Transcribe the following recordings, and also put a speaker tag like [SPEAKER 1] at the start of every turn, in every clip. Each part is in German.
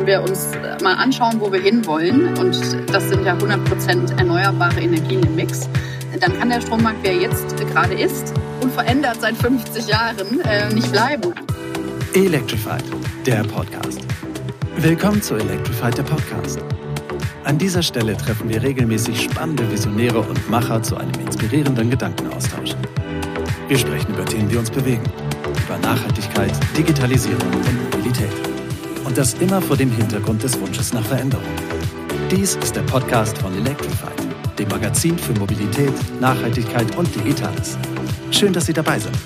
[SPEAKER 1] wenn wir uns mal anschauen, wo wir hinwollen, und das sind ja 100% erneuerbare Energien im Mix, dann kann der Strommarkt, wie er jetzt gerade ist, unverändert seit 50 Jahren, äh, nicht bleiben.
[SPEAKER 2] Electrified, der Podcast. Willkommen zu Electrified, der Podcast. An dieser Stelle treffen wir regelmäßig spannende Visionäre und Macher zu einem inspirierenden Gedankenaustausch. Wir sprechen über Themen, die uns bewegen, über Nachhaltigkeit, Digitalisierung und Mobilität. Und das immer vor dem Hintergrund des Wunsches nach Veränderung. Dies ist der Podcast von Electrified, dem Magazin für Mobilität, Nachhaltigkeit und Digitales. Schön, dass Sie dabei sind.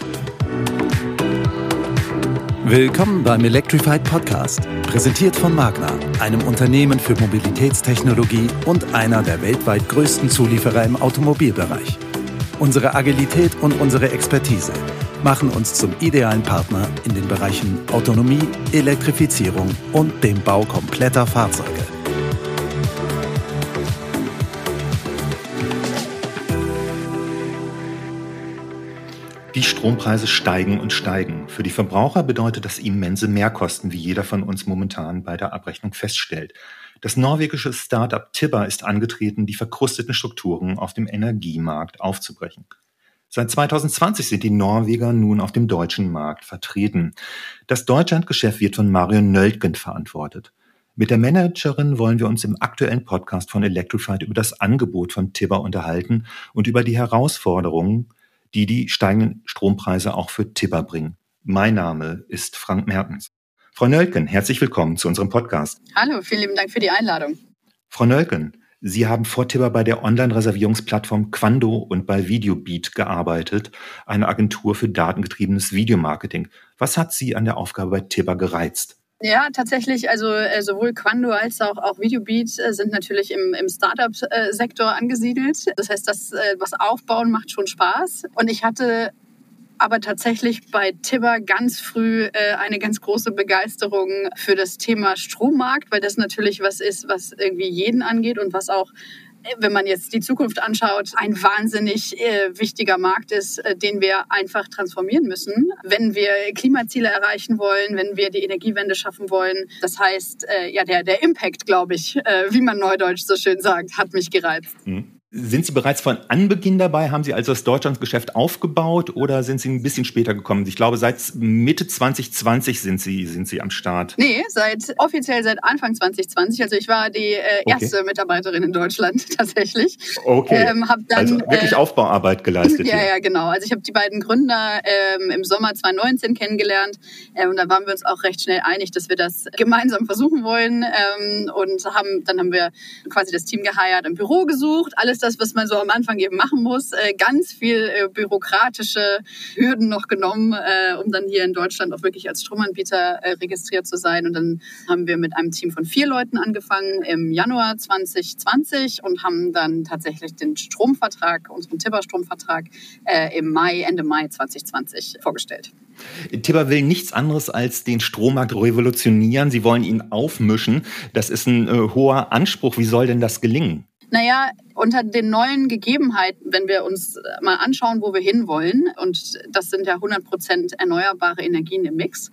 [SPEAKER 2] Willkommen beim Electrified Podcast, präsentiert von Magna, einem Unternehmen für Mobilitätstechnologie und einer der weltweit größten Zulieferer im Automobilbereich. Unsere Agilität und unsere Expertise machen uns zum idealen Partner in den Bereichen Autonomie, Elektrifizierung und dem Bau kompletter Fahrzeuge.
[SPEAKER 3] Die Strompreise steigen und steigen. Für die Verbraucher bedeutet das immense Mehrkosten, wie jeder von uns momentan bei der Abrechnung feststellt. Das norwegische Startup Tibber ist angetreten, die verkrusteten Strukturen auf dem Energiemarkt aufzubrechen. Seit 2020 sind die Norweger nun auf dem deutschen Markt vertreten. Das Deutschlandgeschäft wird von Marion Nöltgen verantwortet. Mit der Managerin wollen wir uns im aktuellen Podcast von Electrified über das Angebot von Tibber unterhalten und über die Herausforderungen, die die steigenden Strompreise auch für Tibber bringen. Mein Name ist Frank Mertens. Frau Nölken, herzlich willkommen zu unserem Podcast.
[SPEAKER 1] Hallo, vielen lieben Dank für die Einladung.
[SPEAKER 3] Frau Nölken, Sie haben vor Tibber bei der Online-Reservierungsplattform Quando und bei Videobeat gearbeitet, eine Agentur für datengetriebenes Videomarketing. Was hat Sie an der Aufgabe bei Tibber gereizt?
[SPEAKER 1] Ja, tatsächlich. Also äh, sowohl Quando als auch, auch Videobeat äh, sind natürlich im, im Startup-Sektor angesiedelt. Das heißt, das, äh, was aufbauen, macht schon Spaß. Und ich hatte aber tatsächlich bei Tibber ganz früh äh, eine ganz große Begeisterung für das Thema Strommarkt, weil das natürlich was ist, was irgendwie jeden angeht und was auch äh, wenn man jetzt die Zukunft anschaut, ein wahnsinnig äh, wichtiger Markt ist, äh, den wir einfach transformieren müssen, wenn wir Klimaziele erreichen wollen, wenn wir die Energiewende schaffen wollen. Das heißt, äh, ja, der, der Impact, glaube ich, äh, wie man neudeutsch so schön sagt, hat mich gereizt.
[SPEAKER 3] Mhm. Sind Sie bereits von Anbeginn dabei? Haben Sie also das Deutschlandsgeschäft aufgebaut oder sind Sie ein bisschen später gekommen? Ich glaube, seit Mitte 2020 sind Sie, sind Sie am Start.
[SPEAKER 1] Nee, seit, offiziell seit Anfang 2020. Also ich war die äh, erste okay. Mitarbeiterin in Deutschland tatsächlich.
[SPEAKER 3] Okay. Ähm, dann, also wirklich äh, Aufbauarbeit geleistet.
[SPEAKER 1] ja, hier. ja, genau. Also ich habe die beiden Gründer ähm, im Sommer 2019 kennengelernt äh, und da waren wir uns auch recht schnell einig, dass wir das gemeinsam versuchen wollen ähm, und haben, dann haben wir quasi das Team geheiert, ein Büro gesucht, alles das, was man so am Anfang eben machen muss. Äh, ganz viel äh, bürokratische Hürden noch genommen, äh, um dann hier in Deutschland auch wirklich als Stromanbieter registriert zu sein. Und dann haben wir mit einem Team von vier Leuten angefangen im Januar 2020 und haben dann tatsächlich den Stromvertrag, unseren Tibber-Stromvertrag im Mai, Ende Mai 2020 vorgestellt.
[SPEAKER 3] Tibber will nichts anderes als den Strommarkt revolutionieren. Sie wollen ihn aufmischen. Das ist ein äh, hoher Anspruch. Wie soll denn das gelingen?
[SPEAKER 1] Naja, unter den neuen Gegebenheiten, wenn wir uns mal anschauen, wo wir hinwollen, und das sind ja 100 Prozent erneuerbare Energien im Mix,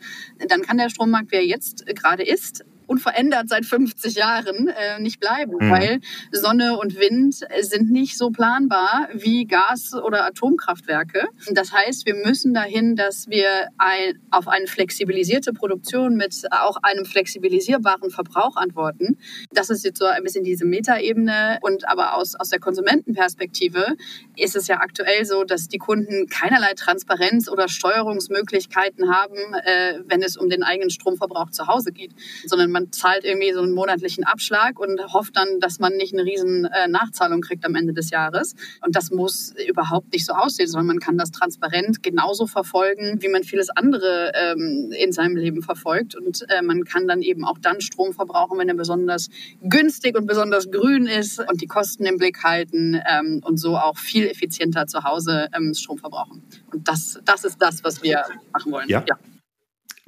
[SPEAKER 1] dann kann der Strommarkt, wie er jetzt gerade ist, unverändert seit 50 Jahren äh, nicht bleiben, mhm. weil Sonne und Wind sind nicht so planbar wie Gas- oder Atomkraftwerke. Das heißt, wir müssen dahin, dass wir ein, auf eine flexibilisierte Produktion mit auch einem flexibilisierbaren Verbrauch antworten. Das ist jetzt so ein bisschen diese Metaebene und aber aus, aus der Konsumentenperspektive ist es ja aktuell so, dass die Kunden keinerlei Transparenz oder Steuerungsmöglichkeiten haben, äh, wenn es um den eigenen Stromverbrauch zu Hause geht, sondern man man zahlt irgendwie so einen monatlichen Abschlag und hofft dann, dass man nicht eine riesen äh, Nachzahlung kriegt am Ende des Jahres. Und das muss überhaupt nicht so aussehen, sondern man kann das transparent genauso verfolgen, wie man vieles andere ähm, in seinem Leben verfolgt. Und äh, man kann dann eben auch dann Strom verbrauchen, wenn er besonders günstig und besonders grün ist und die Kosten im Blick halten ähm, und so auch viel effizienter zu Hause ähm, Strom verbrauchen. Und das, das ist das, was wir machen wollen.
[SPEAKER 3] ja. ja.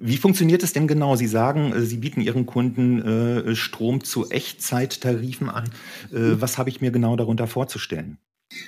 [SPEAKER 3] Wie funktioniert es denn genau? Sie sagen, äh, Sie bieten Ihren Kunden äh, Strom zu Echtzeittarifen an. Äh, was habe ich mir genau darunter vorzustellen?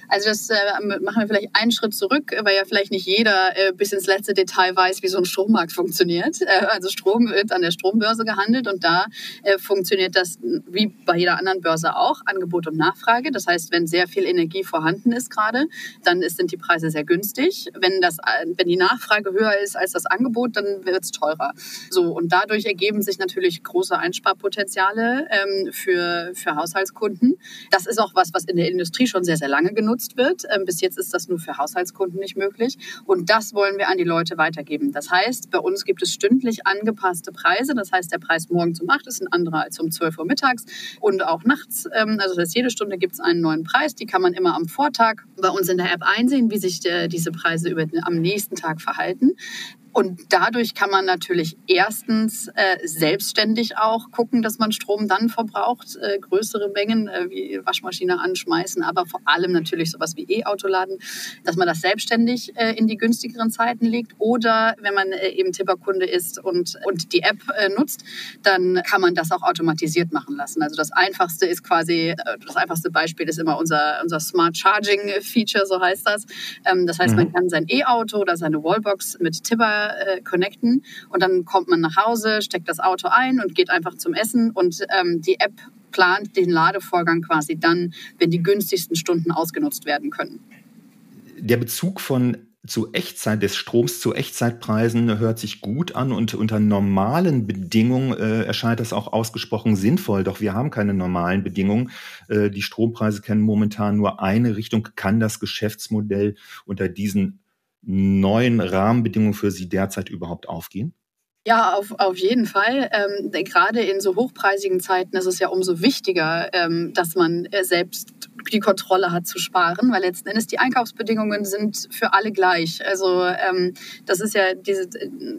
[SPEAKER 1] Also das äh, machen wir vielleicht einen Schritt zurück, weil ja vielleicht nicht jeder äh, bis ins letzte Detail weiß, wie so ein Strommarkt funktioniert. Äh, also Strom wird an der Strombörse gehandelt und da äh, funktioniert das wie bei jeder anderen Börse auch, Angebot und Nachfrage. Das heißt, wenn sehr viel Energie vorhanden ist gerade, dann ist, sind die Preise sehr günstig. Wenn, das, äh, wenn die Nachfrage höher ist als das Angebot, dann wird es teurer. So, und dadurch ergeben sich natürlich große Einsparpotenziale ähm, für, für Haushaltskunden. Das ist auch was, was in der Industrie schon sehr, sehr lange genutzt wird. Ähm, bis jetzt ist das nur für Haushaltskunden nicht möglich. Und das wollen wir an die Leute weitergeben. Das heißt, bei uns gibt es stündlich angepasste Preise. Das heißt, der Preis morgen um 8 ist ein anderer als um 12 Uhr mittags und auch nachts. Ähm, also das heißt, jede Stunde gibt es einen neuen Preis. Die kann man immer am Vortag bei uns in der App einsehen, wie sich der, diese Preise über, am nächsten Tag verhalten. Und dadurch kann man natürlich erstens äh, selbstständig auch gucken, dass man Strom dann verbraucht, äh, größere Mengen äh, wie Waschmaschine anschmeißen, aber vor allem natürlich sowas wie E-Auto laden, dass man das selbstständig äh, in die günstigeren Zeiten legt. Oder wenn man äh, eben Tipperkunde ist und, und die App äh, nutzt, dann kann man das auch automatisiert machen lassen. Also das einfachste ist quasi, das einfachste Beispiel ist immer unser, unser Smart Charging Feature, so heißt das. Ähm, das heißt, mhm. man kann sein E-Auto oder seine Wallbox mit Tipper äh, connecten und dann kommt man nach Hause, steckt das Auto ein und geht einfach zum Essen und ähm, die App plant den Ladevorgang quasi dann, wenn die günstigsten Stunden ausgenutzt werden können.
[SPEAKER 3] Der Bezug von zu Echtzeit des Stroms zu Echtzeitpreisen hört sich gut an und unter normalen Bedingungen äh, erscheint das auch ausgesprochen sinnvoll. Doch wir haben keine normalen Bedingungen. Äh, die Strompreise kennen momentan nur eine Richtung. Kann das Geschäftsmodell unter diesen neuen Rahmenbedingungen für Sie derzeit überhaupt aufgehen?
[SPEAKER 1] Ja, auf, auf jeden Fall. Ähm, gerade in so hochpreisigen Zeiten ist es ja umso wichtiger, ähm, dass man äh, selbst die Kontrolle hat zu sparen, weil letzten Endes die Einkaufsbedingungen sind für alle gleich. Also ähm, das ist ja diese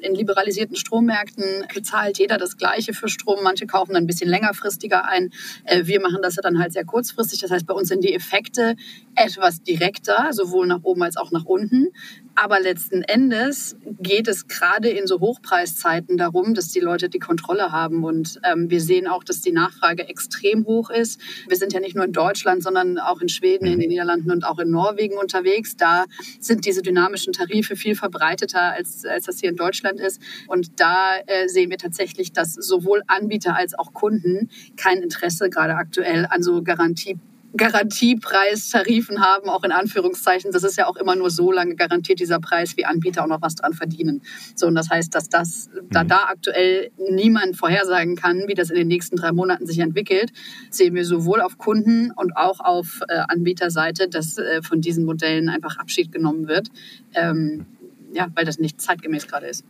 [SPEAKER 1] in liberalisierten Strommärkten zahlt jeder das Gleiche für Strom. Manche kaufen dann ein bisschen längerfristiger ein. Äh, wir machen das ja dann halt sehr kurzfristig. Das heißt, bei uns sind die Effekte etwas direkter, sowohl nach oben als auch nach unten. Aber letzten Endes geht es gerade in so Hochpreiszeiten darum, dass die Leute die Kontrolle haben. Und ähm, wir sehen auch, dass die Nachfrage extrem hoch ist. Wir sind ja nicht nur in Deutschland, sondern auch in Schweden, in den Niederlanden und auch in Norwegen unterwegs. Da sind diese dynamischen Tarife viel verbreiteter, als, als das hier in Deutschland ist. Und da äh, sehen wir tatsächlich, dass sowohl Anbieter als auch Kunden kein Interesse gerade aktuell an so Garantie Garantiepreistarifen haben, auch in Anführungszeichen. Das ist ja auch immer nur so lange garantiert dieser Preis, wie Anbieter auch noch was dran verdienen. So, und das heißt, dass das, da mhm. da aktuell niemand vorhersagen kann, wie das in den nächsten drei Monaten sich entwickelt, sehen wir sowohl auf Kunden- und auch auf äh, Anbieterseite, dass äh, von diesen Modellen einfach Abschied genommen wird. Ähm, ja, weil das nicht zeitgemäß gerade ist.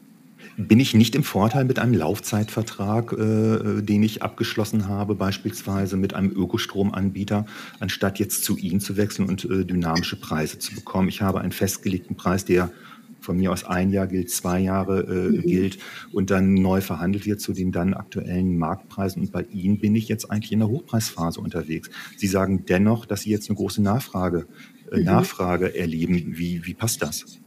[SPEAKER 3] Bin ich nicht im Vorteil mit einem Laufzeitvertrag, äh, den ich abgeschlossen habe, beispielsweise mit einem Ökostromanbieter, anstatt jetzt zu Ihnen zu wechseln und äh, dynamische Preise zu bekommen? Ich habe einen festgelegten Preis, der von mir aus ein Jahr gilt, zwei Jahre äh, mhm. gilt und dann neu verhandelt wird zu den dann aktuellen Marktpreisen. Und bei Ihnen bin ich jetzt eigentlich in der Hochpreisphase unterwegs. Sie sagen dennoch, dass Sie jetzt eine große Nachfrage, äh, mhm. Nachfrage erleben. Wie, wie passt das?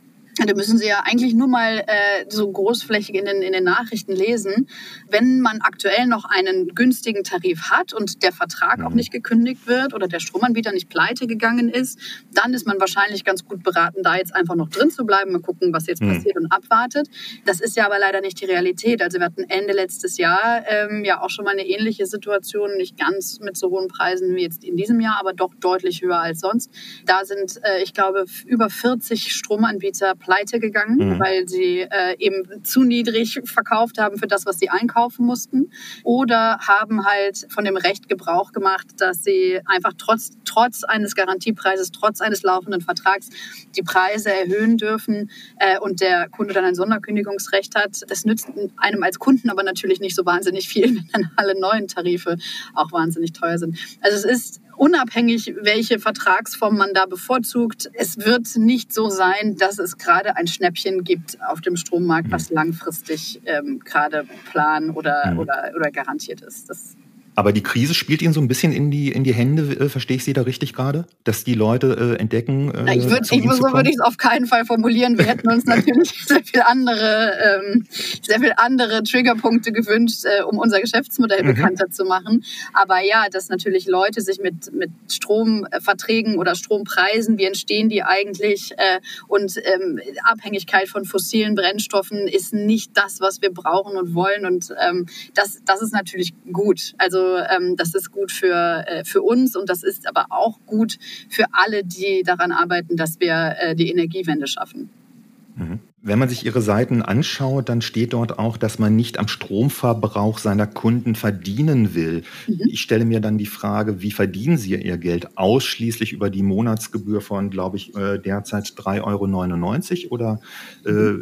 [SPEAKER 1] Da müssen Sie ja eigentlich nur mal äh, so großflächig in den, in den Nachrichten lesen. Wenn man aktuell noch einen günstigen Tarif hat und der Vertrag auch mhm. nicht gekündigt wird oder der Stromanbieter nicht pleite gegangen ist, dann ist man wahrscheinlich ganz gut beraten, da jetzt einfach noch drin zu bleiben, mal gucken, was jetzt mhm. passiert und abwartet. Das ist ja aber leider nicht die Realität. Also wir hatten Ende letztes Jahr ähm, ja auch schon mal eine ähnliche Situation, nicht ganz mit so hohen Preisen wie jetzt in diesem Jahr, aber doch deutlich höher als sonst. Da sind, äh, ich glaube, über 40 Stromanbieter pleite gegangen, mhm. weil sie äh, eben zu niedrig verkauft haben für das, was sie einkaufen mussten. Oder haben halt von dem Recht Gebrauch gemacht, dass sie einfach trotz, trotz eines Garantiepreises, trotz eines laufenden Vertrags die Preise erhöhen dürfen äh, und der Kunde dann ein Sonderkündigungsrecht hat. Das nützt einem als Kunden aber natürlich nicht so wahnsinnig viel, wenn dann alle neuen Tarife auch wahnsinnig teuer sind. Also es ist unabhängig, welche Vertragsform man da bevorzugt. Es wird nicht so sein, dass es gerade ein Schnäppchen gibt auf dem Strommarkt, was mhm. langfristig ähm, gerade plan oder, mhm. oder, oder garantiert ist. Das
[SPEAKER 3] Aber die Krise spielt Ihnen so ein bisschen in die, in die Hände, äh, verstehe ich Sie da richtig gerade? Dass die Leute äh, entdecken.
[SPEAKER 1] Äh, ich würd, ich, so würde ich es auf keinen Fall formulieren. Wir hätten uns natürlich sehr viel andere, ähm, sehr viel andere Triggerpunkte gewünscht, äh, um unser Geschäftsmodell mhm. bekannter zu machen. Aber ja, dass natürlich Leute sich mit, mit Stromverträgen oder Strompreisen, wie entstehen die eigentlich äh, und ähm, Abhängigkeit von fossilen Brennstoffen ist nicht das, was wir brauchen und wollen. Und ähm, das, das ist natürlich gut. Also ähm, das ist gut für, äh, für uns und das ist aber auch gut für alle, die daran arbeiten, dass wir äh, die Energiewende schaffen.
[SPEAKER 3] Mhm. Wenn man sich Ihre Seiten anschaut, dann steht dort auch, dass man nicht am Stromverbrauch seiner Kunden verdienen will. Mhm. Ich stelle mir dann die Frage, wie verdienen Sie Ihr Geld? Ausschließlich über die Monatsgebühr von, glaube ich, äh, derzeit 3,99 Euro oder äh,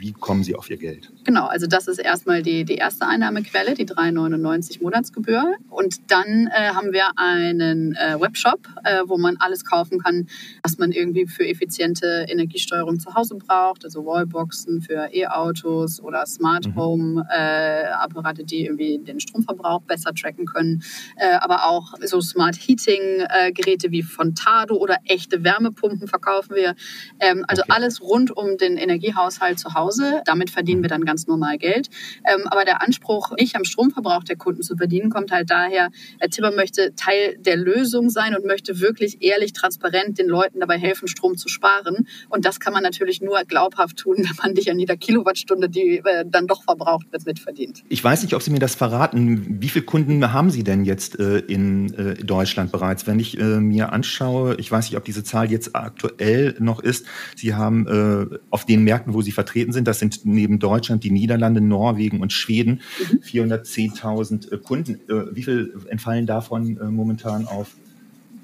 [SPEAKER 3] wie kommen Sie auf Ihr Geld?
[SPEAKER 1] Genau, also das ist erstmal die, die erste Einnahmequelle, die 3,99 Monatsgebühr. Und dann äh, haben wir einen äh, Webshop, äh, wo man alles kaufen kann, was man irgendwie für effiziente Energiesteuerung zu Hause braucht. Also Wallboxen für E-Autos oder Smart mhm. Home äh, Apparate, die irgendwie den Stromverbrauch besser tracken können. Äh, aber auch so Smart Heating äh, Geräte wie von Tado oder echte Wärmepumpen verkaufen wir. Ähm, also okay. alles rund um den Energiehaushalt zu Hause. Damit verdienen wir dann ganz normal Geld. Ähm, aber der Anspruch, nicht am Stromverbrauch der Kunden zu verdienen, kommt halt daher, Herr Tipper möchte Teil der Lösung sein und möchte wirklich ehrlich, transparent den Leuten dabei helfen, Strom zu sparen. Und das kann man natürlich nur glaubhaft tun, wenn man nicht an jeder Kilowattstunde, die äh, dann doch verbraucht wird, mitverdient.
[SPEAKER 3] Ich weiß nicht, ob Sie mir das verraten. Wie viele Kunden haben Sie denn jetzt äh, in äh, Deutschland bereits? Wenn ich mir anschaue, ich weiß nicht, ob diese Zahl jetzt aktuell noch ist. Sie haben auf den Märkten, wo Sie vertreten vertreten sind. Das sind neben Deutschland die Niederlande, Norwegen und Schweden. Mhm. 410.000 äh, Kunden. Äh, wie viel entfallen davon äh, momentan auf,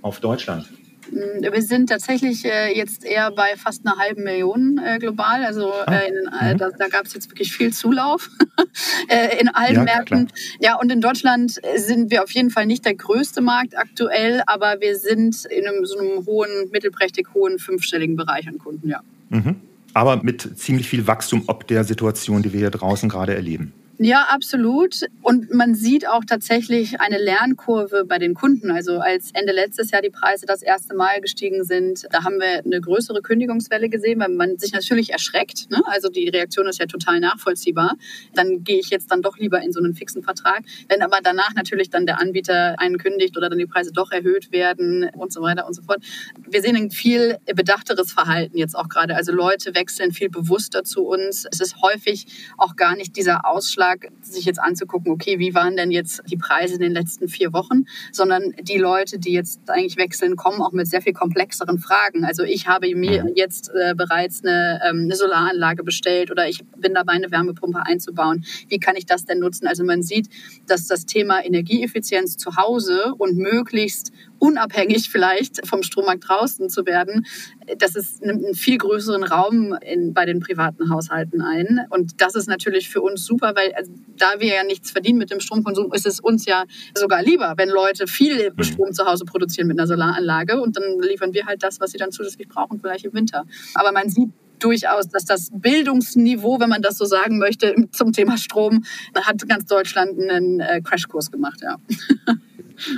[SPEAKER 3] auf Deutschland?
[SPEAKER 1] Mm, wir sind tatsächlich jetzt eher bei fast einer halben Million global. Also ah. in, mhm. da, da gab es jetzt wirklich viel Zulauf in allen ja, Märkten. Klar. Ja, und in Deutschland sind wir auf jeden Fall nicht der größte Markt aktuell, aber wir sind in einem, so einem hohen, mittelprächtig hohen fünfstelligen Bereich an Kunden, ja.
[SPEAKER 3] Mhm aber mit ziemlich viel Wachstum ob der Situation, die wir hier draußen gerade erleben.
[SPEAKER 1] Ja, absolut. Und man sieht auch tatsächlich eine Lernkurve bei den Kunden. Also als Ende letztes Jahr die Preise das erste Mal gestiegen sind, da haben wir eine größere Kündigungswelle gesehen, weil man sich natürlich erschreckt. Ne? Also die Reaktion ist ja total nachvollziehbar. Dann gehe ich jetzt dann doch lieber in so einen fixen Vertrag. Wenn aber danach natürlich dann der Anbieter einen kündigt oder dann die Preise doch erhöht werden und so weiter und so fort. Wir sehen ein viel bedachteres Verhalten jetzt auch gerade. Also Leute wechseln viel bewusster zu uns. Es ist häufig auch gar nicht dieser Ausschlag, Vorschlag, sich jetzt anzugucken, okay, wie waren denn jetzt die Preise in den letzten vier Wochen, sondern die Leute, die jetzt eigentlich wechseln, kommen auch mit sehr viel komplexeren Fragen. Also ich habe mir jetzt äh, bereits eine, ähm, eine Solaranlage bestellt oder ich bin dabei, eine Wärmepumpe einzubauen. Wie kann ich das denn nutzen? Also man sieht, dass das Thema Energieeffizienz zu Hause und möglichst unabhängig vielleicht vom Strommarkt draußen zu werden, das ist, nimmt einen viel größeren Raum in, bei den privaten Haushalten ein. Und das ist natürlich für uns super, weil also, da wir ja nichts verdienen mit dem Stromkonsum, ist es uns ja sogar lieber, wenn Leute viel mhm. Strom zu Hause produzieren mit einer Solaranlage und dann liefern wir halt das, was sie dann zusätzlich brauchen, vielleicht im Winter. Aber man sieht durchaus, dass das Bildungsniveau, wenn man das so sagen möchte, zum Thema Strom, hat ganz Deutschland einen äh, Crashkurs gemacht, ja.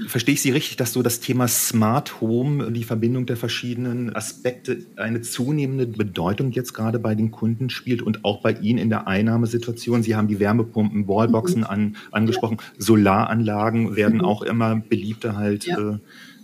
[SPEAKER 3] Verstehe ich Sie richtig, dass so das Thema Smart Home, die Verbindung der verschiedenen Aspekte, eine zunehmende Bedeutung jetzt gerade bei den Kunden spielt und auch bei Ihnen in der Einnahmesituation? Sie haben die Wärmepumpen, Wallboxen mhm. an, angesprochen. Ja. Solaranlagen werden mhm. auch immer beliebter halt. Ja. Äh,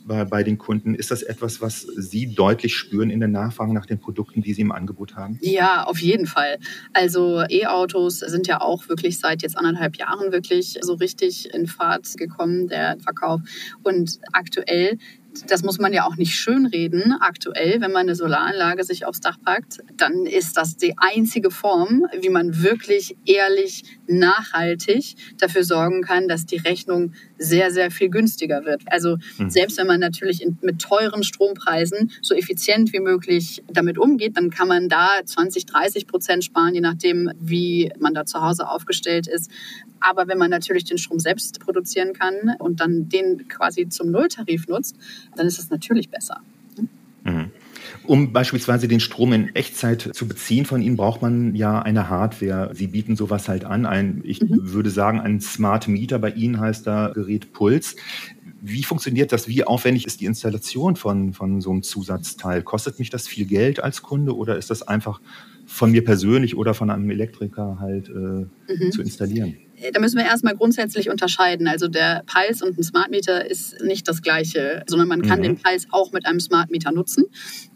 [SPEAKER 3] bei, bei den Kunden. Ist das etwas, was Sie deutlich spüren in der Nachfrage nach den Produkten, die Sie im Angebot haben?
[SPEAKER 1] Ja, auf jeden Fall. Also E-Autos sind ja auch wirklich seit jetzt anderthalb Jahren wirklich so richtig in Fahrt gekommen, der Verkauf. Und aktuell das muss man ja auch nicht schönreden. Aktuell, wenn man eine Solaranlage sich aufs Dach packt, dann ist das die einzige Form, wie man wirklich ehrlich, nachhaltig dafür sorgen kann, dass die Rechnung sehr, sehr viel günstiger wird. Also mhm. selbst wenn man natürlich mit teuren Strompreisen so effizient wie möglich damit umgeht, dann kann man da 20, 30 Prozent sparen, je nachdem, wie man da zu Hause aufgestellt ist. Aber wenn man natürlich den Strom selbst produzieren kann und dann den quasi zum Nulltarif nutzt, dann ist es natürlich besser.
[SPEAKER 3] Mhm. Um beispielsweise den Strom in Echtzeit zu beziehen von Ihnen, braucht man ja eine Hardware. Sie bieten sowas halt an. Ein, ich mhm. würde sagen, ein Smart Meter. Bei Ihnen heißt da Gerät Puls. Wie funktioniert das? Wie aufwendig ist die Installation von, von so einem Zusatzteil? Kostet mich das viel Geld als Kunde oder ist das einfach von mir persönlich oder von einem Elektriker halt äh, mhm. zu installieren?
[SPEAKER 1] Da müssen wir erstmal grundsätzlich unterscheiden. Also der Pulse und ein Smart Meter ist nicht das gleiche, sondern man kann mhm. den Pulse auch mit einem Smart Meter nutzen,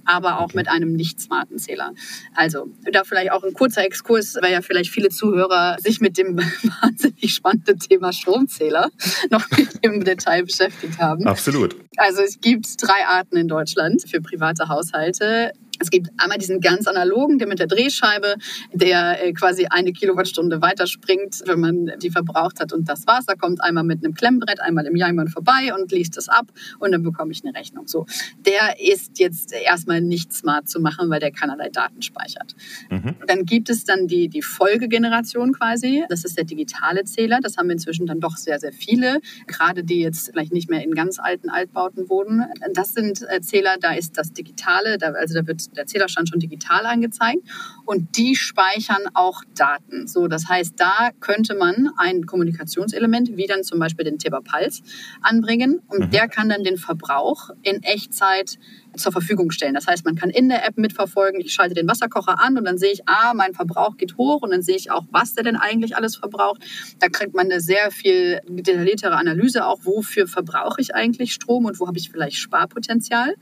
[SPEAKER 1] aber auch okay. mit einem nicht smarten Zähler. Also da vielleicht auch ein kurzer Exkurs, weil ja vielleicht viele Zuhörer sich mit dem wahnsinnig spannenden Thema Stromzähler noch im Detail beschäftigt haben.
[SPEAKER 3] Absolut.
[SPEAKER 1] Also es gibt drei Arten in Deutschland für private Haushalte. Es gibt einmal diesen ganz analogen, der mit der Drehscheibe, der äh, quasi eine Kilowattstunde weiterspringt, wenn man die verbraucht hat und das war's. Da kommt einmal mit einem Klemmbrett einmal im Jahr jemand vorbei und liest es ab und dann bekomme ich eine Rechnung. So, der ist jetzt erstmal nicht smart zu machen, weil der keinerlei Daten speichert. Mhm. Dann gibt es dann die, die Folgegeneration quasi. Das ist der digitale Zähler. Das haben wir inzwischen dann doch sehr, sehr viele, gerade die jetzt vielleicht nicht mehr in ganz alten Altbauten wohnen. Das sind äh, Zähler, da ist das Digitale, da, also da wird der Zählerstand schon digital angezeigt und die speichern auch Daten. So, das heißt, da könnte man ein Kommunikationselement, wie dann zum Beispiel den Puls, anbringen und mhm. der kann dann den Verbrauch in Echtzeit zur Verfügung stellen. Das heißt, man kann in der App mitverfolgen, ich schalte den Wasserkocher an und dann sehe ich, ah, mein Verbrauch geht hoch und dann sehe ich auch, was der denn eigentlich alles verbraucht. Da kriegt man eine sehr viel detailliertere Analyse auch, wofür verbrauche ich eigentlich Strom und wo habe ich vielleicht Sparpotenzial.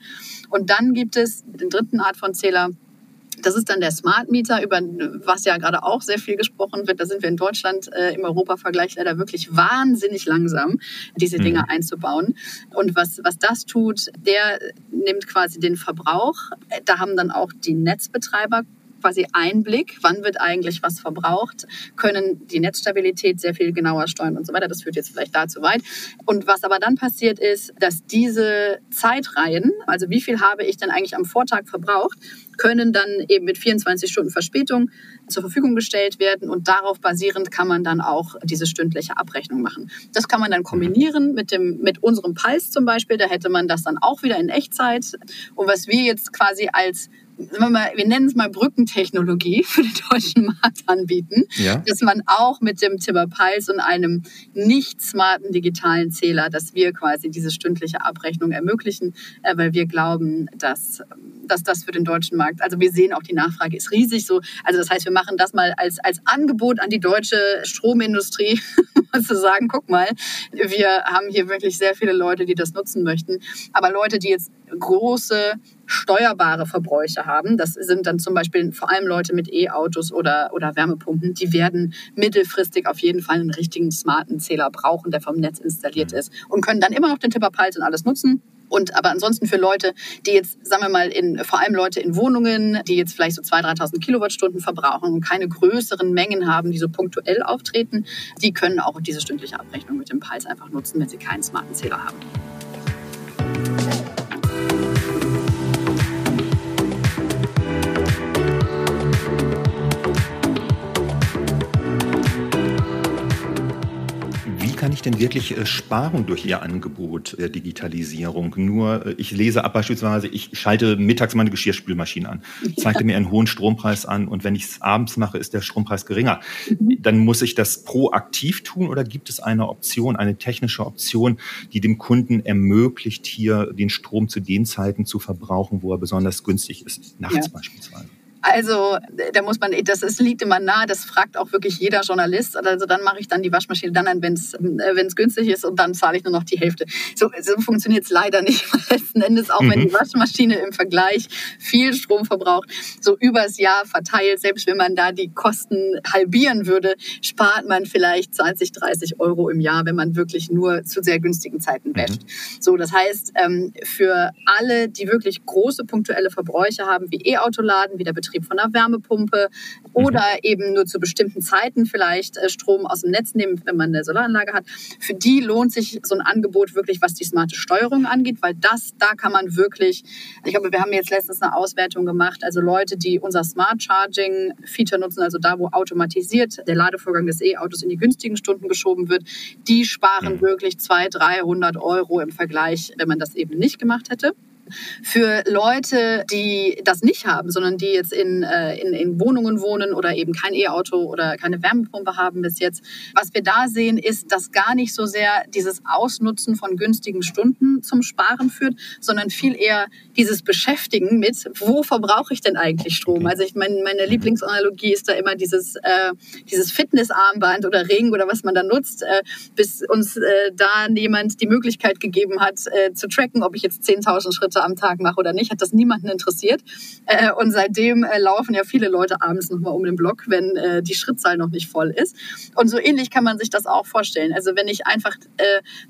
[SPEAKER 1] Und dann gibt es den dritten Art von Zähler, das ist dann der Smart Meter, über was ja gerade auch sehr viel gesprochen wird. Da sind wir in Deutschland äh, im Europavergleich leider wirklich wahnsinnig langsam, diese mhm. Dinge einzubauen. Und was, was das tut, der nimmt quasi den Verbrauch. Da haben dann auch die Netzbetreiber quasi Einblick, wann wird eigentlich was verbraucht, können die Netzstabilität sehr viel genauer steuern und so weiter. Das führt jetzt vielleicht dazu weit. Und was aber dann passiert ist, dass diese Zeitreihen, also wie viel habe ich denn eigentlich am Vortag verbraucht, können dann eben mit 24 Stunden Verspätung zur Verfügung gestellt werden und darauf basierend kann man dann auch diese stündliche Abrechnung machen. Das kann man dann kombinieren mit, dem, mit unserem Preis zum Beispiel, da hätte man das dann auch wieder in Echtzeit. Und was wir jetzt quasi als wir, mal, wir nennen es mal Brückentechnologie für den deutschen Markt anbieten, ja. dass man auch mit dem Timber Pulse und einem nicht smarten digitalen Zähler, dass wir quasi diese stündliche Abrechnung ermöglichen, äh, weil wir glauben, dass, dass das für den deutschen Markt, also wir sehen auch die Nachfrage ist riesig so, also das heißt, wir machen das mal als, als Angebot an die deutsche Stromindustrie, zu sagen, guck mal, wir haben hier wirklich sehr viele Leute, die das nutzen möchten, aber Leute, die jetzt große steuerbare Verbräuche haben. Das sind dann zum Beispiel vor allem Leute mit E-Autos oder, oder Wärmepumpen. Die werden mittelfristig auf jeden Fall einen richtigen smarten Zähler brauchen, der vom Netz installiert ist und können dann immer noch den Tipperpals und alles nutzen. Und aber ansonsten für Leute, die jetzt, sagen wir mal, in, vor allem Leute in Wohnungen, die jetzt vielleicht so 2.000, 3.000 Kilowattstunden verbrauchen und keine größeren Mengen haben, die so punktuell auftreten, die können auch diese stündliche Abrechnung mit dem Preis einfach nutzen, wenn sie keinen smarten Zähler haben.
[SPEAKER 3] Kann ich denn wirklich äh, sparen durch Ihr Angebot der Digitalisierung? Nur, äh, ich lese ab beispielsweise, ich schalte mittags meine Geschirrspülmaschine an, zeigte mir einen hohen Strompreis an und wenn ich es abends mache, ist der Strompreis geringer. Mhm. Dann muss ich das proaktiv tun oder gibt es eine Option, eine technische Option, die dem Kunden ermöglicht, hier den Strom zu den Zeiten zu verbrauchen, wo er besonders günstig ist, nachts ja. beispielsweise?
[SPEAKER 1] Also da muss man, das ist, liegt immer nahe, das fragt auch wirklich jeder Journalist. Also dann mache ich dann die Waschmaschine dann wenn es äh, günstig ist und dann zahle ich nur noch die Hälfte. So, so funktioniert es leider nicht. Letzten Endes, auch mhm. wenn die Waschmaschine im Vergleich viel Strom verbraucht, so übers Jahr verteilt, selbst wenn man da die Kosten halbieren würde, spart man vielleicht 20, 30 Euro im Jahr, wenn man wirklich nur zu sehr günstigen Zeiten wäscht. Mhm. So, das heißt, ähm, für alle, die wirklich große punktuelle Verbräuche haben, wie E-Autoladen, wie der Betrieb Betrieb von einer Wärmepumpe oder mhm. eben nur zu bestimmten Zeiten vielleicht äh, Strom aus dem Netz nehmen, wenn man eine Solaranlage hat. Für die lohnt sich so ein Angebot wirklich, was die smarte Steuerung angeht, weil das, da kann man wirklich, ich glaube, wir haben jetzt letztens eine Auswertung gemacht, also Leute, die unser Smart Charging Feature nutzen, also da, wo automatisiert der Ladevorgang des E-Autos in die günstigen Stunden geschoben wird, die sparen mhm. wirklich 200, 300 Euro im Vergleich, wenn man das eben nicht gemacht hätte. Für Leute, die das nicht haben, sondern die jetzt in, äh, in, in Wohnungen wohnen oder eben kein E-Auto oder keine Wärmepumpe haben bis jetzt, was wir da sehen, ist, dass gar nicht so sehr dieses Ausnutzen von günstigen Stunden zum Sparen führt, sondern viel eher dieses Beschäftigen mit, wo verbrauche ich denn eigentlich Strom? Also ich meine, meine mhm. Lieblingsanalogie ist da immer dieses, äh, dieses Fitnessarmband oder Ring oder was man da nutzt, äh, bis uns äh, da jemand die Möglichkeit gegeben hat, äh, zu tracken, ob ich jetzt 10.000 Schritte am Tag mache oder nicht, hat das niemanden interessiert. Äh, und seitdem äh, laufen ja viele Leute abends nochmal um den Block, wenn äh, die Schrittzahl noch nicht voll ist. Und so ähnlich kann man sich das auch vorstellen. Also wenn ich einfach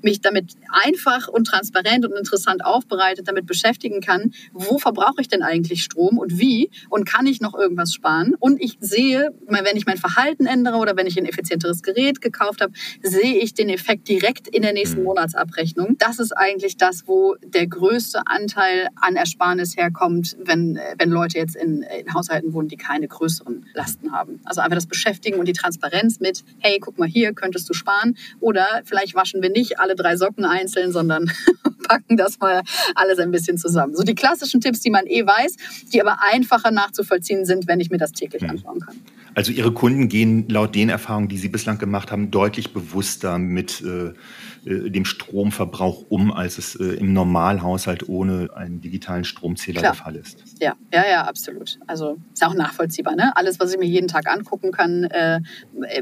[SPEAKER 1] mich damit einfach und transparent und interessant aufbereitet damit beschäftigen kann, wo verbrauche ich denn eigentlich Strom und wie und kann ich noch irgendwas sparen? Und ich sehe, wenn ich mein Verhalten ändere oder wenn ich ein effizienteres Gerät gekauft habe, sehe ich den Effekt direkt in der nächsten mhm. Monatsabrechnung. Das ist eigentlich das, wo der größte Anteil an Ersparnis herkommt, wenn, wenn Leute jetzt in, in Haushalten wohnen, die keine größeren Lasten haben. Also einfach das Beschäftigen und die Transparenz mit, hey, guck mal hier, könntest du sparen. Oder vielleicht waschen wir nicht alle drei Socken einzeln, sondern packen das mal alles ein bisschen zusammen. So die klassischen Tipps, die man eh weiß, die aber einfacher nachzuvollziehen sind, wenn ich mir das täglich mhm. anschauen kann.
[SPEAKER 3] Also Ihre Kunden gehen laut den Erfahrungen, die Sie bislang gemacht haben, deutlich bewusster mit äh, äh, dem Stromverbrauch um, als es äh, im Normalhaushalt ohne einen digitalen Stromzähler Klar. der Fall ist.
[SPEAKER 1] Ja, ja, ja, absolut. Also ist auch nachvollziehbar. Ne? Alles, was ich mir jeden Tag angucken kann, äh,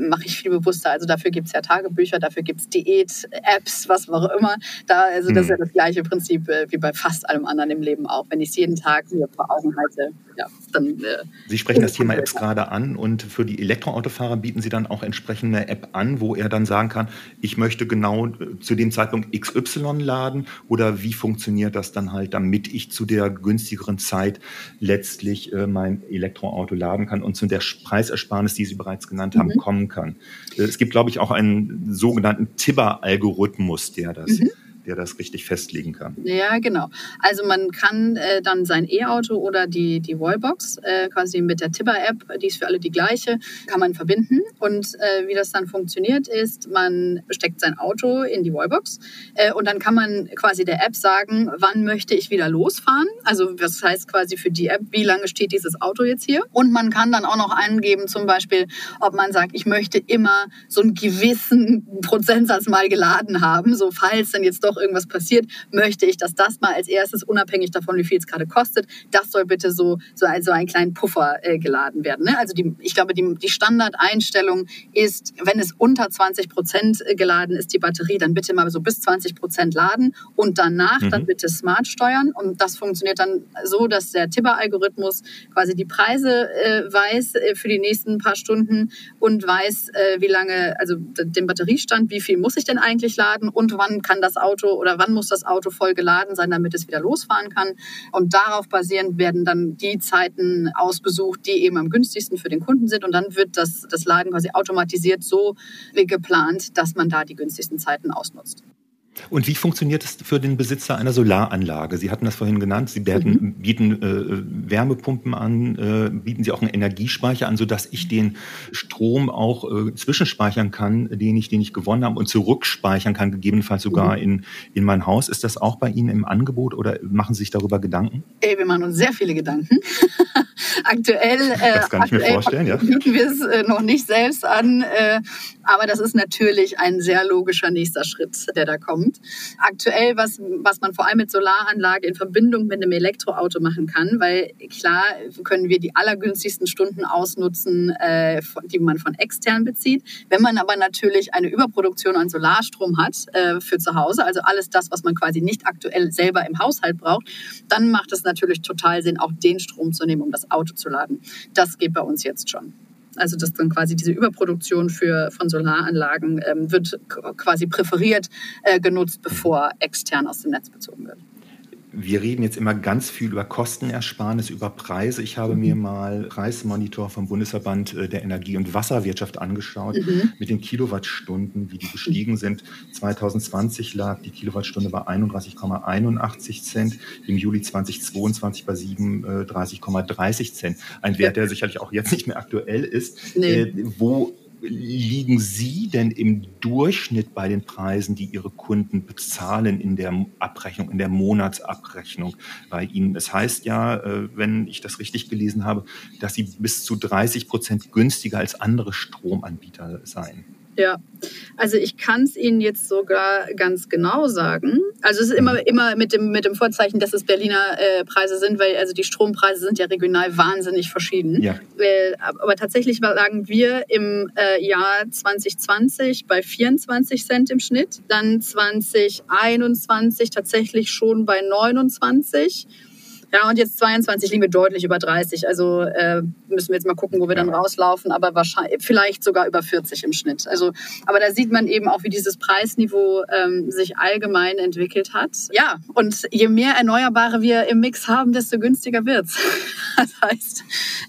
[SPEAKER 1] mache ich viel bewusster. Also dafür gibt es ja Tagebücher, dafür gibt es Diät-Apps, was auch immer. Da, also das ist ja hm. das gleiche Prinzip äh, wie bei fast allem anderen im Leben auch. Wenn ich es jeden Tag mir vor Augen halte, ja, dann.
[SPEAKER 3] Äh, Sie sprechen das Thema Apps gerade an und für die Elektroautofahrer bieten Sie dann auch entsprechende App an, wo er dann sagen kann, ich möchte genau zu dem Zeitpunkt XY laden oder wie funktioniert das dann halt, damit ich zu der günstigeren Zeit letztlich äh, mein Elektroauto laden kann und zu der Preisersparnis, die Sie bereits genannt haben, mhm. kommen kann. Äh, es gibt, glaube ich, auch einen sogenannten Tibber-Algorithmus, der das mhm der das richtig festlegen kann.
[SPEAKER 1] Ja, genau. Also man kann äh, dann sein E-Auto oder die, die Wallbox äh, quasi mit der Tibber-App, die ist für alle die gleiche, kann man verbinden. Und äh, wie das dann funktioniert ist, man steckt sein Auto in die Wallbox äh, und dann kann man quasi der App sagen, wann möchte ich wieder losfahren. Also das heißt quasi für die App, wie lange steht dieses Auto jetzt hier. Und man kann dann auch noch eingeben, zum Beispiel, ob man sagt, ich möchte immer so einen gewissen Prozentsatz mal geladen haben, so falls dann jetzt doch irgendwas passiert, möchte ich, dass das mal als erstes, unabhängig davon, wie viel es gerade kostet, das soll bitte so, so, ein, so einen kleinen Puffer äh, geladen werden. Ne? Also die, ich glaube, die, die Standardeinstellung ist, wenn es unter 20 Prozent äh, geladen ist, die Batterie, dann bitte mal so bis 20 Prozent laden und danach mhm. dann bitte smart steuern. Und das funktioniert dann so, dass der Tibber-Algorithmus quasi die Preise äh, weiß äh, für die nächsten paar Stunden und weiß, äh, wie lange, also den Batteriestand, wie viel muss ich denn eigentlich laden und wann kann das Auto oder wann muss das Auto voll geladen sein, damit es wieder losfahren kann. Und darauf basierend werden dann die Zeiten ausbesucht, die eben am günstigsten für den Kunden sind. Und dann wird das, das Laden quasi automatisiert so geplant, dass man da die günstigsten Zeiten ausnutzt.
[SPEAKER 3] Und wie funktioniert es für den Besitzer einer Solaranlage? Sie hatten das vorhin genannt. Sie bieten, mhm. bieten äh, Wärmepumpen an, äh, bieten Sie auch einen Energiespeicher an, sodass ich den Strom auch äh, zwischenspeichern kann, den ich, den ich gewonnen habe und zurückspeichern kann, gegebenenfalls sogar mhm. in, in mein Haus. Ist das auch bei Ihnen im Angebot oder machen Sie sich darüber Gedanken?
[SPEAKER 1] Ey, wir machen uns sehr viele Gedanken. aktuell,
[SPEAKER 3] äh, das kann ich mir vorstellen, ja.
[SPEAKER 1] bieten wir es äh, noch nicht selbst an, äh, aber das ist natürlich ein sehr logischer nächster Schritt, der da kommt kommt. Aktuell, was, was man vor allem mit Solaranlage in Verbindung mit einem Elektroauto machen kann, weil klar können wir die allergünstigsten Stunden ausnutzen, äh, die man von extern bezieht. Wenn man aber natürlich eine Überproduktion an Solarstrom hat äh, für zu Hause, also alles das, was man quasi nicht aktuell selber im Haushalt braucht, dann macht es natürlich total Sinn, auch den Strom zu nehmen, um das Auto zu laden. Das geht bei uns jetzt schon. Also dass dann quasi diese Überproduktion für, von Solaranlagen ähm, wird quasi präferiert äh, genutzt, bevor extern aus dem Netz bezogen wird
[SPEAKER 3] wir reden jetzt immer ganz viel über Kostenersparnis, über Preise. Ich habe mir mhm. mal Preismonitor vom Bundesverband äh, der Energie- und Wasserwirtschaft angeschaut mhm. mit den Kilowattstunden, wie die gestiegen sind. 2020 lag die Kilowattstunde bei 31,81 Cent, im Juli 2022 bei 37,30 Cent. Ein Wert, der sicherlich auch jetzt nicht mehr aktuell ist. Nee. Äh, wo liegen Sie denn im Durchschnitt bei den Preisen, die Ihre Kunden bezahlen in der Abrechnung, in der Monatsabrechnung bei Ihnen? Es heißt ja, äh, wenn ich das richtig gelesen habe, dass Sie bis zu 30 Prozent günstiger als andere Stromanbieter seien.
[SPEAKER 1] Ja, also ich kann es Ihnen jetzt sogar ganz genau sagen. Also es ist immer, immer mit, dem, mit dem Vorzeichen, dass es Berliner äh, Preise sind, weil also die Strompreise sind ja regional wahnsinnig verschieden. Ja. Äh, aber tatsächlich lagen wir im äh, Jahr 2020 bei 24 Cent im Schnitt, dann 2021 tatsächlich schon bei 29 ja, und jetzt 22 liegen wir deutlich über 30. Also äh, müssen wir jetzt mal gucken, wo wir dann rauslaufen, aber wahrscheinlich vielleicht sogar über 40 im Schnitt. Also, aber da sieht man eben auch, wie dieses Preisniveau ähm, sich allgemein entwickelt hat. Ja, und je mehr Erneuerbare wir im Mix haben, desto günstiger wird's. das heißt,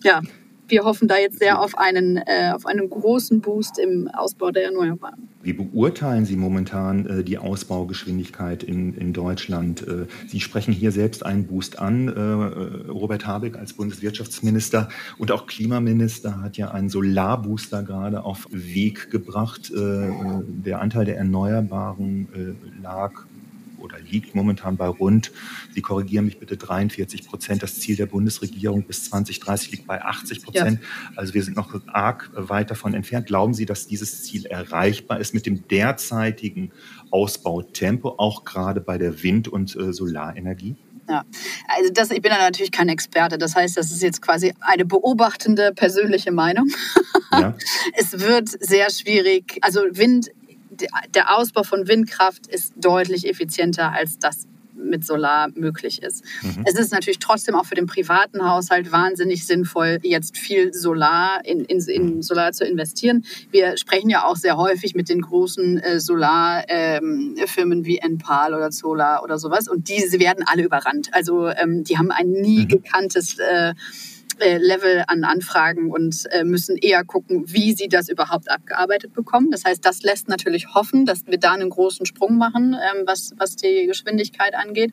[SPEAKER 1] ja, wir hoffen da jetzt sehr auf einen, äh, auf einen großen Boost im Ausbau der Erneuerbaren.
[SPEAKER 3] Wie beurteilen Sie momentan äh, die Ausbaugeschwindigkeit in, in Deutschland? Äh, Sie sprechen hier selbst einen Boost an. Äh, äh, Robert Habeck als Bundeswirtschaftsminister und auch Klimaminister hat ja einen Solarbooster gerade auf Weg gebracht. Äh, der Anteil der Erneuerbaren lag oder liegt momentan bei rund, Sie korrigieren mich bitte, 43 Prozent. Das Ziel der Bundesregierung bis 2030 liegt bei 80 Prozent. Ja. Also wir sind noch arg weit davon entfernt. Glauben Sie, dass dieses Ziel erreichbar ist mit dem derzeitigen Ausbautempo, auch gerade bei der Wind- und äh, Solarenergie?
[SPEAKER 1] Ja, also das, ich bin da natürlich kein Experte. Das heißt, das ist jetzt quasi eine beobachtende persönliche Meinung. Ja. es wird sehr schwierig. Also Wind der Ausbau von Windkraft ist deutlich effizienter als das mit Solar möglich ist. Mhm. Es ist natürlich trotzdem auch für den privaten Haushalt wahnsinnig sinnvoll, jetzt viel Solar in, in, in mhm. Solar zu investieren. Wir sprechen ja auch sehr häufig mit den großen äh, Solarfirmen ähm, wie Enpal oder Solar oder sowas und diese werden alle überrannt. Also ähm, die haben ein nie mhm. gekanntes äh, äh, Level an Anfragen und äh, müssen eher gucken, wie sie das überhaupt abgearbeitet bekommen. Das heißt, das lässt natürlich hoffen, dass wir da einen großen Sprung machen, ähm, was, was die Geschwindigkeit angeht.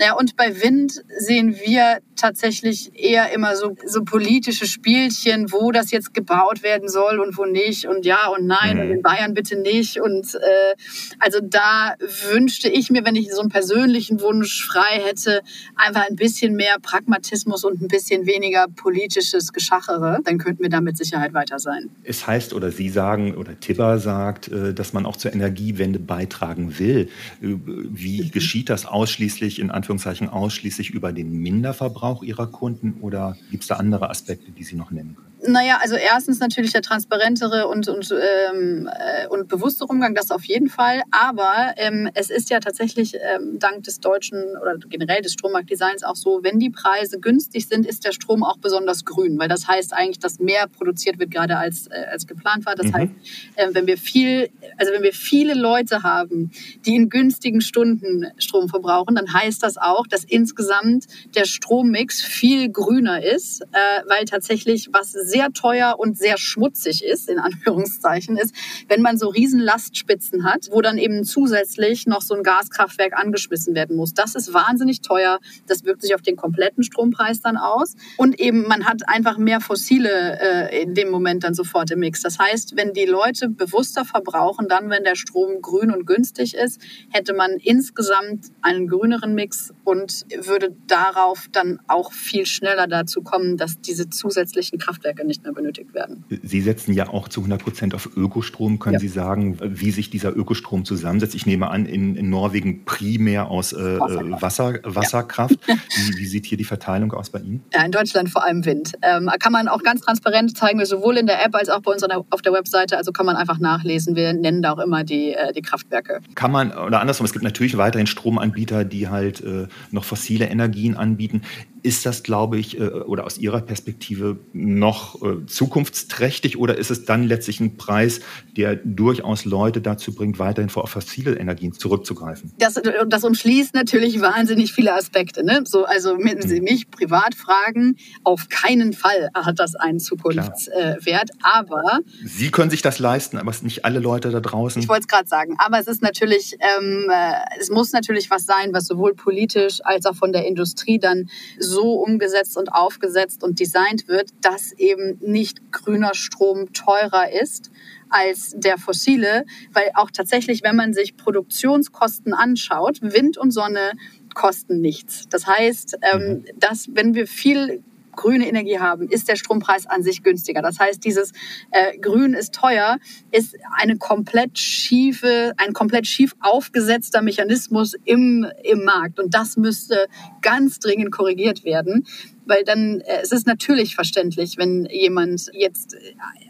[SPEAKER 1] Ja, und bei Wind sehen wir tatsächlich eher immer so, so politische Spielchen, wo das jetzt gebaut werden soll und wo nicht und ja und nein mhm. und in Bayern bitte nicht. Und äh, also da wünschte ich mir, wenn ich so einen persönlichen Wunsch frei hätte, einfach ein bisschen mehr Pragmatismus und ein bisschen weniger politisches Geschachere, dann könnten wir da mit Sicherheit weiter sein.
[SPEAKER 3] Es heißt oder Sie sagen oder Tibber sagt, äh, dass man auch zur Energiewende beitragen will. Äh, wie mhm. geschieht das ausschließlich in Anführungszeichen ausschließlich über den Minderverbrauch Ihrer Kunden oder gibt es da andere Aspekte, die Sie noch nennen können?
[SPEAKER 1] Naja, also erstens natürlich der transparentere und, und, ähm, äh, und bewusstere Umgang, das auf jeden Fall. Aber ähm, es ist ja tatsächlich ähm, dank des deutschen oder generell des Strommarktdesigns auch so, wenn die Preise günstig sind, ist der Strom auch besonders grün, weil das heißt eigentlich, dass mehr produziert wird gerade als, äh, als geplant war. Das mhm. heißt, äh, wenn wir viel, also wenn wir viele Leute haben, die in günstigen Stunden Strom verbrauchen, dann heißt das auch, dass insgesamt der Strommix viel grüner ist, äh, weil tatsächlich was sehr teuer und sehr schmutzig ist, in Anführungszeichen, ist, wenn man so riesen Lastspitzen hat, wo dann eben zusätzlich noch so ein Gaskraftwerk angeschmissen werden muss. Das ist wahnsinnig teuer. Das wirkt sich auf den kompletten Strompreis dann aus. Und eben man hat einfach mehr Fossile äh, in dem Moment dann sofort im Mix. Das heißt, wenn die Leute bewusster verbrauchen, dann, wenn der Strom grün und günstig ist, hätte man insgesamt einen grüneren Mix und würde darauf dann auch viel schneller dazu kommen, dass diese zusätzlichen Kraftwerke nicht mehr benötigt werden.
[SPEAKER 3] Sie setzen ja auch zu 100 Prozent auf Ökostrom. Können ja. Sie sagen, wie sich dieser Ökostrom zusammensetzt? Ich nehme an, in, in Norwegen primär aus äh, Wasserkraft. Wasser, Wasserkraft. Ja. Wie, wie, sieht hier die Verteilung aus bei Ihnen?
[SPEAKER 1] Ja, in Deutschland vor allem Wind. Ähm, kann man auch ganz transparent zeigen, wir sowohl in der App als auch bei uns auf der Webseite. Also kann man einfach nachlesen. Wir nennen da auch immer die, äh, die Kraftwerke.
[SPEAKER 3] Kann man, oder andersrum, es gibt natürlich weiterhin Stromanbieter, die halt äh, noch fossile Energien anbieten ist das, glaube ich, äh, oder aus Ihrer Perspektive noch äh, zukunftsträchtig oder ist es dann letztlich ein Preis, der durchaus Leute dazu bringt, weiterhin auf fossile Energien zurückzugreifen?
[SPEAKER 1] Das, das umschließt natürlich wahnsinnig viele Aspekte. Ne? So, also wenn Sie mhm. mich privat fragen, auf keinen Fall hat das einen Zukunftswert. aber
[SPEAKER 3] Sie können sich das leisten, aber es sind nicht alle Leute da draußen.
[SPEAKER 1] Ich wollte es gerade sagen, aber es ist natürlich, ähm, äh, es muss natürlich was sein, was sowohl politisch als auch von der Industrie dann so so umgesetzt und aufgesetzt und designt wird, dass eben nicht grüner Strom teurer ist als der fossile, weil auch tatsächlich, wenn man sich Produktionskosten anschaut, Wind und Sonne kosten nichts. Das heißt, ähm, mhm. dass wenn wir viel grüne Energie haben, ist der Strompreis an sich günstiger. Das heißt, dieses äh, Grün ist teuer, ist eine komplett schiefe, ein komplett schief aufgesetzter Mechanismus im, im Markt. Und das müsste ganz dringend korrigiert werden weil dann äh, es ist natürlich verständlich, wenn jemand jetzt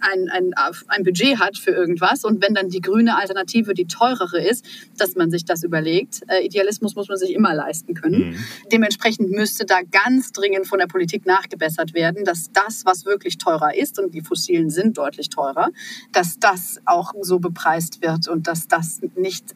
[SPEAKER 1] ein, ein, ein Budget hat für irgendwas und wenn dann die grüne Alternative die teurere ist, dass man sich das überlegt. Äh, Idealismus muss man sich immer leisten können. Mhm. Dementsprechend müsste da ganz dringend von der Politik nachgebessert werden, dass das, was wirklich teurer ist, und die fossilen sind deutlich teurer, dass das auch so bepreist wird und dass das nicht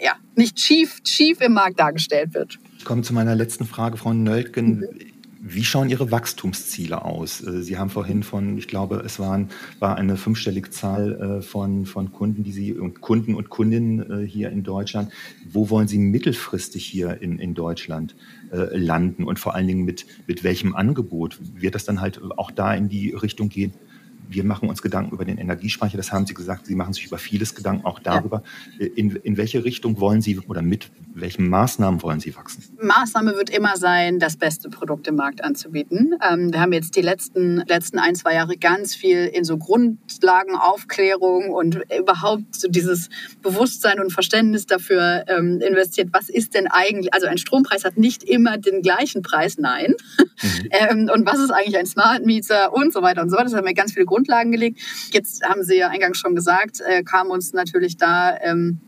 [SPEAKER 1] ja, nicht schief, schief im Markt dargestellt wird.
[SPEAKER 3] Ich komme zu meiner letzten Frage, Frau Nöltgen. Mhm. Wie schauen Ihre Wachstumsziele aus? Äh, Sie haben vorhin von, ich glaube, es waren, war eine fünfstellige Zahl äh, von, von Kunden, die Sie und Kunden und Kundinnen äh, hier in Deutschland. Wo wollen Sie mittelfristig hier in, in Deutschland landen und vor allen Dingen mit, mit welchem Angebot? Wird das dann halt auch da in die Richtung gehen? wir machen uns Gedanken über den Energiespeicher. Das haben Sie gesagt. Sie machen sich über vieles Gedanken, auch darüber. In, in welche Richtung wollen Sie oder mit welchen Maßnahmen wollen Sie wachsen?
[SPEAKER 1] Maßnahme wird immer sein, das beste Produkt im Markt anzubieten. Ähm, wir haben jetzt die letzten, letzten ein, zwei Jahre ganz viel in so Grundlagenaufklärung und überhaupt so dieses Bewusstsein und Verständnis dafür ähm, investiert. Was ist denn eigentlich, also ein Strompreis hat nicht immer den gleichen Preis, nein. Mhm. ähm, und was ist eigentlich ein Smart Meter und so weiter und so weiter. Das haben wir ganz viele Grund Grundlagen gelegt. Jetzt haben Sie ja eingangs schon gesagt, äh, kam uns natürlich da ähm,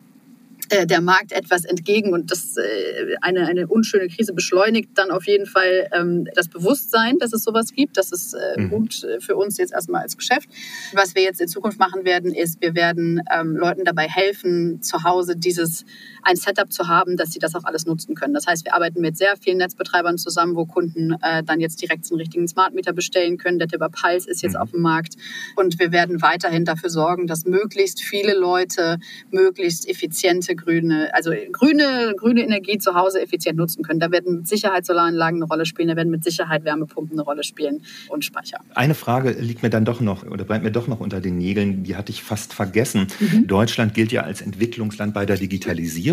[SPEAKER 1] äh, der Markt etwas entgegen und das äh, eine, eine unschöne Krise beschleunigt dann auf jeden Fall ähm, das Bewusstsein, dass es sowas gibt. Das ist äh, mhm. gut für uns jetzt erstmal als Geschäft. Was wir jetzt in Zukunft machen werden, ist, wir werden ähm, Leuten dabei helfen, zu Hause dieses ein Setup zu haben, dass sie das auch alles nutzen können. Das heißt, wir arbeiten mit sehr vielen Netzbetreibern zusammen, wo Kunden äh, dann jetzt direkt so einen richtigen Smart Meter bestellen können. Der Tipper Pulse ist jetzt mhm. auf dem Markt und wir werden weiterhin dafür sorgen, dass möglichst viele Leute möglichst effiziente grüne, also grüne, grüne Energie zu Hause effizient nutzen können. Da werden mit Sicherheit Solaranlagen eine Rolle spielen, da werden mit Sicherheit Wärmepumpen eine Rolle spielen und Speicher.
[SPEAKER 3] Eine Frage liegt mir dann doch noch oder bleibt mir doch noch unter den Nägeln, die hatte ich fast vergessen. Mhm. Deutschland gilt ja als Entwicklungsland bei der Digitalisierung.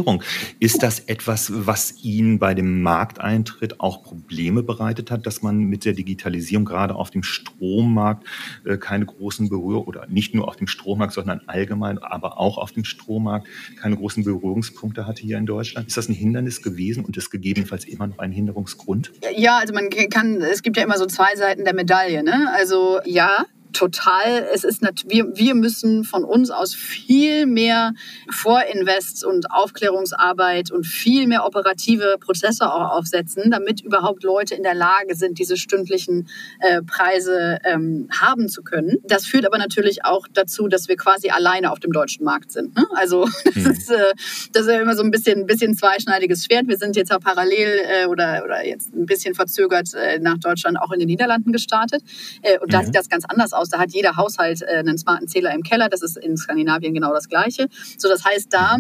[SPEAKER 3] Ist das etwas, was Ihnen bei dem Markteintritt auch Probleme bereitet hat, dass man mit der Digitalisierung gerade auf dem Strommarkt äh, keine großen Berührungen oder nicht nur auf dem Strommarkt, sondern allgemein, aber auch auf dem Strommarkt keine großen Berührungspunkte hatte hier in Deutschland. Ist das ein Hindernis gewesen und ist gegebenenfalls immer noch ein Hinderungsgrund?
[SPEAKER 1] Ja, also man kann, es gibt ja immer so zwei Seiten der Medaille. Ne? Also ja, total. Es ist wir, wir müssen von uns aus viel mehr Vorinvest und Aufklärungsarbeit und viel mehr operative Prozesse auch aufsetzen, damit überhaupt Leute in der Lage sind, diese stündlichen äh, Preise ähm, haben zu können. Das führt aber natürlich auch dazu, dass wir quasi alleine auf dem deutschen Markt sind. Ne? Also das, hm. ist, äh, das ist ja immer so ein bisschen, ein bisschen zweischneidiges Schwert. Wir sind jetzt auch parallel äh, oder, oder jetzt ein bisschen verzögert äh, nach Deutschland auch in den Niederlanden gestartet. Äh, und da mhm. sieht das ganz anders aus aus. Da hat jeder Haushalt äh, einen smarten Zähler im Keller. Das ist in Skandinavien genau das Gleiche. So, das heißt, da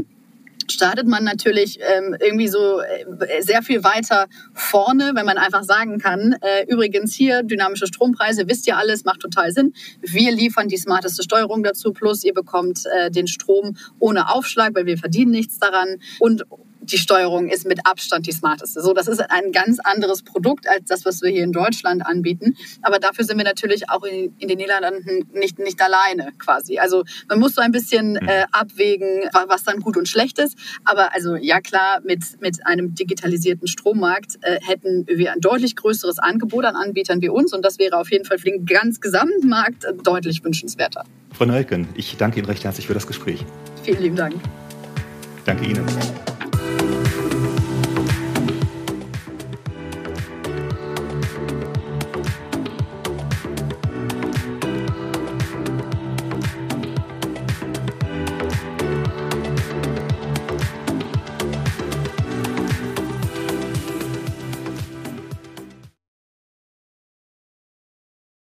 [SPEAKER 1] startet man natürlich ähm, irgendwie so äh, sehr viel weiter vorne, wenn man einfach sagen kann, äh, übrigens hier dynamische Strompreise, wisst ihr alles, macht total Sinn. Wir liefern die smarteste Steuerung dazu, plus ihr bekommt äh, den Strom ohne Aufschlag, weil wir verdienen nichts daran. Und die Steuerung ist mit Abstand die smarteste. So, das ist ein ganz anderes Produkt als das, was wir hier in Deutschland anbieten. Aber dafür sind wir natürlich auch in, in den Niederlanden nicht, nicht alleine quasi. Also man muss so ein bisschen mhm. äh, abwägen, was dann gut und schlecht ist. Aber also ja klar, mit, mit einem digitalisierten Strommarkt äh, hätten wir ein deutlich größeres Angebot an Anbietern wie uns. Und das wäre auf jeden Fall für den ganz gesamten Markt deutlich wünschenswerter.
[SPEAKER 3] Frau Neuken, ich danke Ihnen recht herzlich für das Gespräch.
[SPEAKER 1] Vielen lieben Dank.
[SPEAKER 3] Danke Ihnen. Thank you.